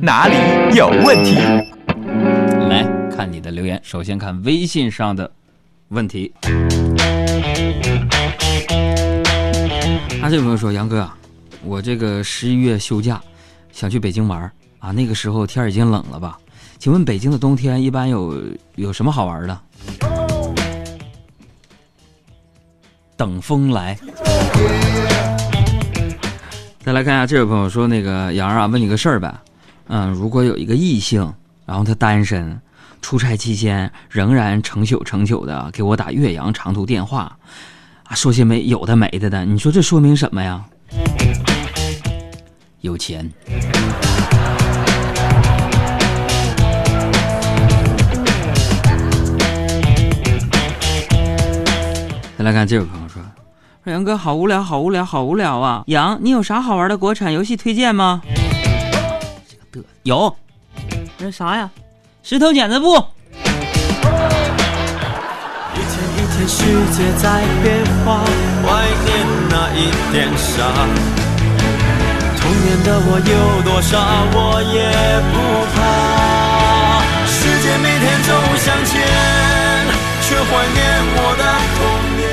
哪里有问题？来看你的留言，首先看微信上的问题。他这位朋友说：“杨哥啊，我这个十一月休假，想去北京玩啊。那个时候天已经冷了吧？请问北京的冬天一般有有什么好玩的？等风来。”再来看一下这位朋友说：“那个杨啊，问你个事儿呗。嗯，如果有一个异性，然后他单身，出差期间仍然成宿成宿的给我打岳阳长途电话，啊，说些没有的没的的，你说这说明什么呀？有钱。再来看这位朋友说：“说杨哥好无聊，好无聊，好无聊啊！杨，你有啥好玩的国产游戏推荐吗？”有，那啥呀？石头剪子布。一天一天，世界在变化，怀念那一点傻。童年的我有多傻，我也不怕。世界每天走向前，却怀念我的童年。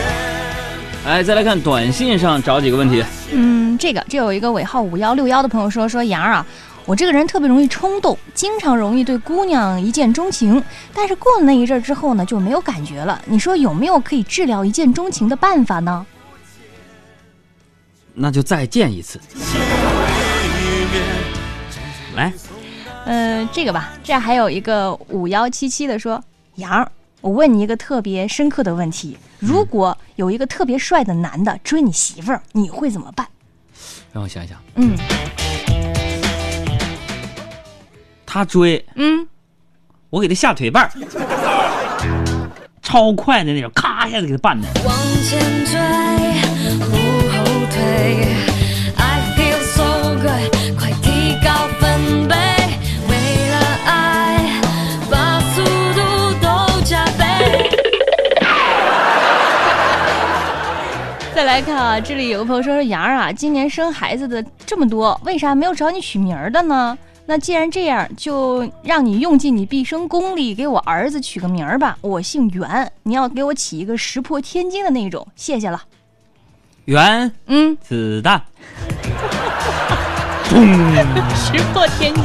哎，再来看短信上找几个问题。嗯，这个这有一个尾号五幺六幺的朋友说说杨儿啊，我这个人特别容易冲动，经常容易对姑娘一见钟情，但是过了那一阵儿之后呢，就没有感觉了。你说有没有可以治疗一见钟情的办法呢？那就再见一次。来，嗯，这个吧，这还有一个五幺七七的说杨儿，我问你一个特别深刻的问题：如果有一个特别帅的男的追你媳妇儿，你会怎么办？让我想一想，嗯他追嗯，我，给他下腿绊儿，超快的那种，咔一下子给他绊的。往前追，不后退。I feel so good，快提高分贝，为了爱，把速度都加倍。再来看啊，这里有个朋友说说杨儿啊，今年生孩子的这么多，为啥没有找你取名儿的呢？那既然这样，就让你用尽你毕生功力给我儿子取个名儿吧。我姓袁，你要给我起一个石破天惊的那种，谢谢了。袁嗯，子弹，石破天惊。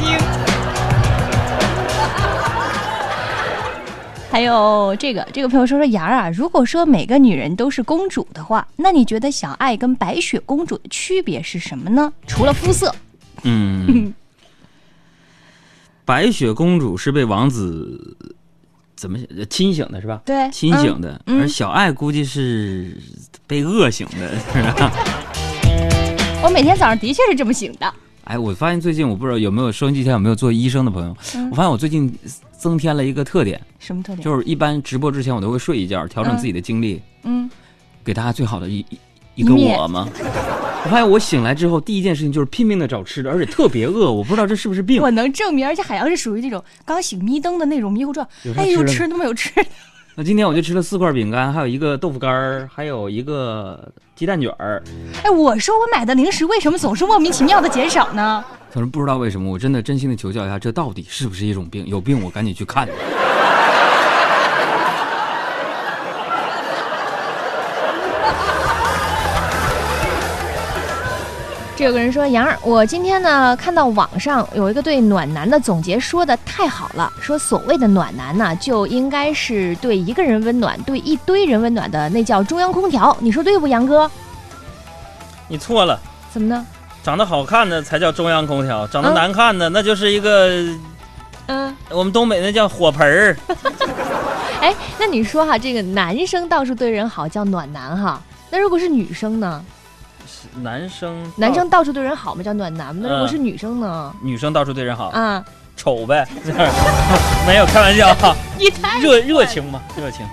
还有这个这个朋友说说杨儿啊，如果说每个女人都是公主的话，那你觉得小爱跟白雪公主的区别是什么呢？除了肤色，嗯，白雪公主是被王子怎么清醒的，是吧？对清醒的，而小爱估计是被饿醒的，是吧？我每天早上的确是这么醒的。哎，我发现最近我不知道有没有收音机前有没有做医生的朋友，嗯我发现我最近增添了一个特点，什么特点？就是一般直播之前我都会睡一觉，调整自己的精力，嗯，给大家最好的一一一个我嘛。我发现我醒来之后，第一件事情就是拼命的找吃的，而且特别饿，我不知道这是不是病我。能证明，而且海洋是属于那种刚醒迷瞪的那种迷糊状哎呦，吃的吃都没有吃的。那今天我就吃了四块饼干，还有一个豆腐干儿，还有一个鸡蛋卷儿。哎，我说我买的零食为什么总是莫名其妙的减少呢？可是不知道为什么，我真的真心的求教一下，这到底是不是一种病？有病我赶紧去看。这有个人说：“杨儿，我今天呢看到网上有一个对暖男的总结，说的太好了。说所谓的暖男呢，就应该是对一个人温暖，对一堆人温暖的，那叫中央空调。你说对不，杨哥？你错了，怎么呢？长得好看的才叫中央空调，长得嗯难看的那就是一个嗯，我们东北那叫火盆儿。哎，那你说哈，这个男生到处对人好叫暖男哈，那如果是女生呢？男生男生到处对人好嘛叫暖男，那如果嗯是女生呢？女生到处对人好，啊，丑呗，没有开玩笑哈，你太热热情嘛，热情。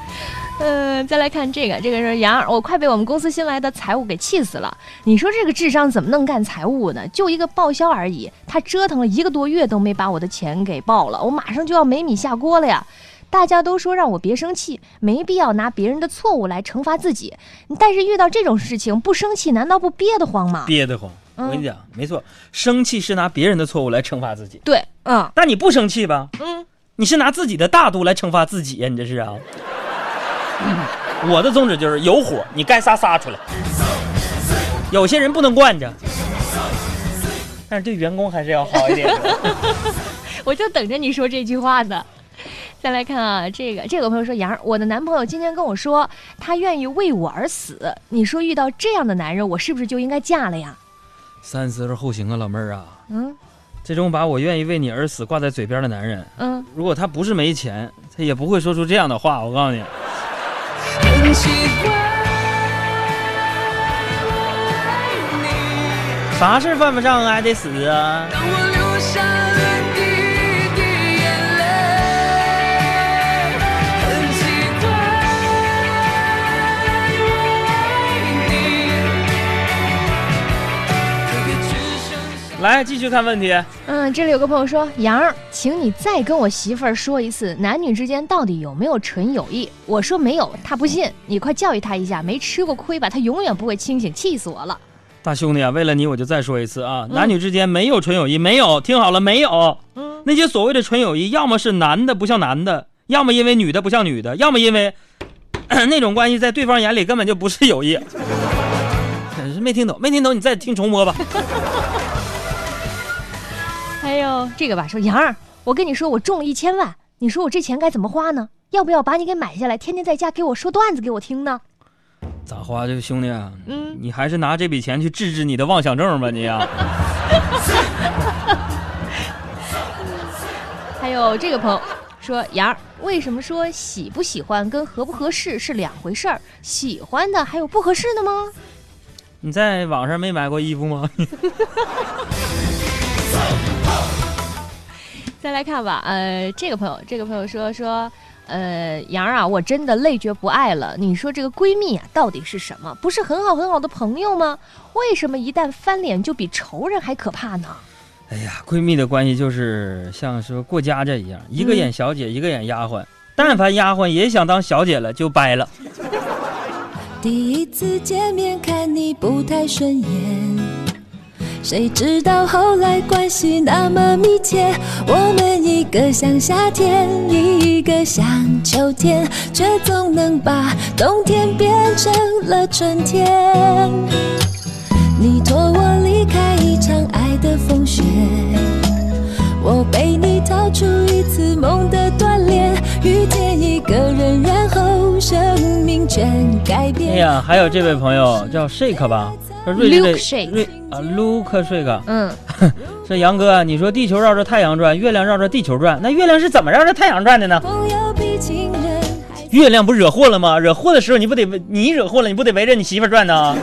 嗯，再来看这个，这个是杨儿，我快被我们公司新来的财务给气死了。你说这个智商怎么能干财务呢？就一个报销而已，他折腾了一个多月都没把我的钱给报了，我马上就要没米下锅了呀。大家都说让我别生气，没必要拿别人的错误来惩罚自己。但是遇到这种事情不生气，难道不憋得慌吗？憋得慌，我跟你讲，没错，生气是拿别人的错误来惩罚自己，对，嗯但你不生气吧？嗯，你是拿自己的大度来惩罚自己呀？你这是啊？我的宗旨就是有火，你该撒撒出来。有些人不能惯着，但是对员工还是要好一点。我就等着你说这句话呢。再来看啊，这个这个朋友说，杨儿，我的男朋友今天跟我说，他愿意为我而死。你说遇到这样的男人，我是不是就应该嫁了呀？三思而后行啊，老妹儿啊，嗯这种把我愿意为你而死挂在嘴边的男人，嗯，如果他不是没钱，他也不会说出这样的话。我告诉你，很奇怪，啥事犯不上啊，还得死啊。让我流下了来，继续看问题。嗯，这里有个朋友说，杨儿，请你再跟我媳妇儿说一次，男女之间到底有没有纯友谊？我说没有，他不信，你快教育他一下，没吃过亏吧？他永远不会清醒，气死我了。大兄弟啊，为了你，我就再说一次啊，男女之间没有纯友谊，没有，听好了，没有。嗯，那些所谓的纯友谊，要么是男的不像男的，要么因为女的不像女的，要么因为 那种关系在对方眼里根本就不是友谊。真是没听懂，没听懂，你再听重播吧。还有这个吧，说杨儿，我跟你说，我中了一千万，你说我这钱该怎么花呢？要不要把你给买下来，天天在家给我说段子给我听呢？咋花这个兄弟啊？嗯，你还是拿这笔钱去治治你的妄想症吧，你呀、还有这个朋友说，杨儿，为什么说喜不喜欢跟合不合适是两回事儿？喜欢的还有不合适的吗？你在网上没买过衣服吗？再来看吧，呃，这个朋友，这个朋友说说，呃，杨儿啊，我真的累觉不爱了。你说这个闺蜜啊，到底是什么？不是很好很好的朋友吗？为什么一旦翻脸就比仇人还可怕呢？哎呀，闺蜜的关系就是像说过家家一样，一个演小姐，一个演丫鬟。但凡丫鬟也想当小姐了，就掰了。第一次见面看你不太顺眼，谁知道后来关系那么密切，我们一个像夏天，一个像秋天，却总能把冬天变成了春天。你托我离开一场爱的风雪，我背你逃出一次梦的锻炼，遇见一个人，然后生命全改变。哎呀，还有这位朋友叫 Shake 吧，说瑞丽的 Luke Shake 瑞啊，Luke Shake，嗯，说杨哥，你说地球绕着太阳转，月亮绕着地球转，那月亮是怎么绕着太阳转的呢？月亮不惹祸了吗？惹祸的时候你不得你惹祸了，你不得围着你媳妇儿转呢？